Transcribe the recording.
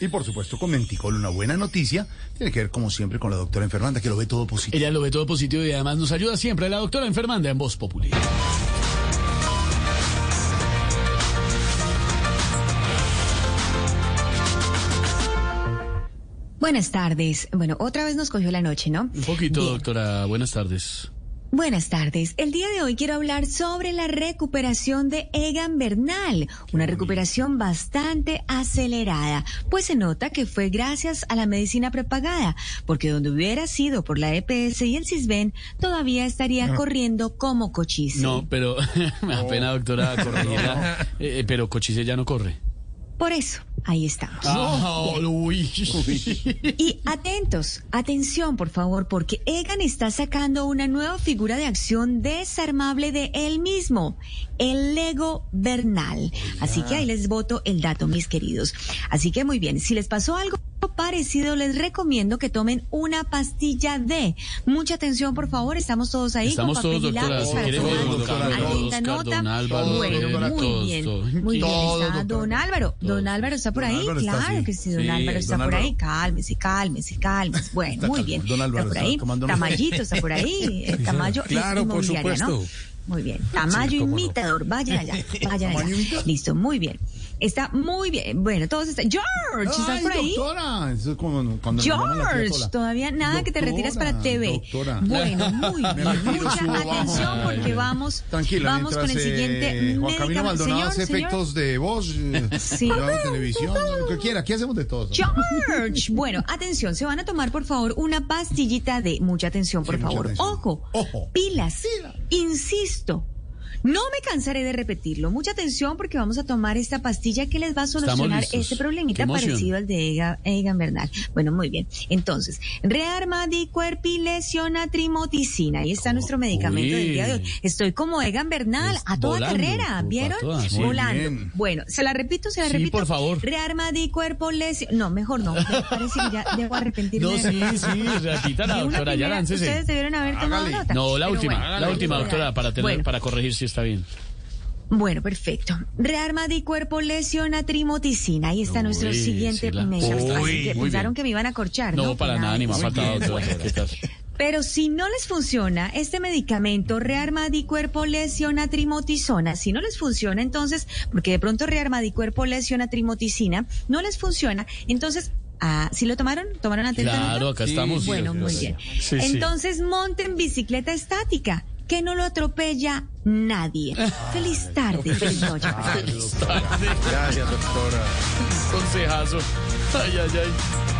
Y por supuesto, con Menticol, una buena noticia. Tiene que ver, como siempre, con la doctora Enfermanda, que lo ve todo positivo. Ella lo ve todo positivo y además nos ayuda siempre la doctora Enfermanda en Voz Popular. Buenas tardes. Bueno, otra vez nos cogió la noche, ¿no? Un poquito, Bien. doctora. Buenas tardes. Buenas tardes. El día de hoy quiero hablar sobre la recuperación de Egan Bernal, una recuperación bastante acelerada, pues se nota que fue gracias a la medicina prepagada, porque donde hubiera sido por la EPS y el CISBEN, todavía estaría corriendo como cochise. No, pero me da pena, doctora, corregirla. Eh, pero Cochise ya no corre. Por eso, ahí estamos. Ah, uy. Y atentos, atención por favor, porque Egan está sacando una nueva figura de acción desarmable de él mismo, el Lego Bernal. Así que ahí les voto el dato, mis queridos. Así que muy bien, si les pasó algo parecido, les recomiendo que tomen una pastilla D. Mucha atención, por favor, estamos todos ahí Estamos con papel todos, y doctora. lápiz Si nota. Álvaro, bueno, muy bien, muy bien. Está don Álvaro, don. Álvaro está por ahí, claro que sí, don Álvaro está por ahí, cálmese, cálmese, cálmese. Bueno, muy bien. Don Álvaro está por ahí. Tamayito está por ahí. Tamayo Claro, por supuesto. Muy bien. Tamayo cómo no. imitador. Vayan allá. Vayan ¿Tamaño allá. Listo, muy bien. Está muy bien. Bueno, todos están. George, ¿estás Ay, por ahí? doctora. Eso es como cuando nos llaman la tía George, todavía nada que te retiras para TV. doctora. Bueno, muy bien. Mucha atención porque vamos, Tranquila, vamos con el siguiente eh, Juan Camilo. Maldonado hace efectos de voz, eh, Sí. de televisión, lo que quiera. Aquí hacemos de todo. George. Bueno, atención, se van a tomar por favor una pastillita de mucha atención, por Sí, favor. atención. Ojo, Ojo. pilas. Pilas. Insisto. Cristo no me cansaré de repetirlo. Mucha atención porque vamos a tomar esta pastilla que les va a solucionar este problemita parecido al de Ega- Egan Bernal. Bueno, muy bien. Entonces, rearmadicuerpilesiona trimoticina. Ahí está nuestro medicamento del día de hoy. Estoy como Egan Bernal, Es a toda volando, carrera, ¿vieron? Volando. Bien. Bueno, se la repito, se la Sí, repito. por favor. Lesión. No, mejor no. Me parece que ya debo arrepentirme. No, de- sí, sí, repítala, De una doctora, ya láncese. Ustedes debieron haber tomado Hágale. nota. No, la última, bueno, la última, doctora, para tener, Bueno. para corregir si está bien. Bueno, perfecto. Rearmadicuerpo lesiona trimoticina. Ahí está Uy, nuestro siguiente sí, la- medicamento. Uy, Así que pensaron bien. que me iban a corchar, ¿no? No, para nada, ni me ha de faltado, doctora. Bueno. ¿Qué tal? Pero si no les funciona este medicamento, rearmadicuerpo lesiona trimotisona, si no les funciona, entonces, porque de pronto rearmadicuerpo lesiona trimoticina, no les funciona, entonces, ah, ¿sí lo tomaron? ¿Tomaron atenta Claro, acá estamos. Bueno, muy bien. Sí, sí. Entonces monten bicicleta estática, que no lo atropella nadie. Feliz tarde, feliz noche. para todos. Gracias, doctora. Consejazo. Ay, ay, ay.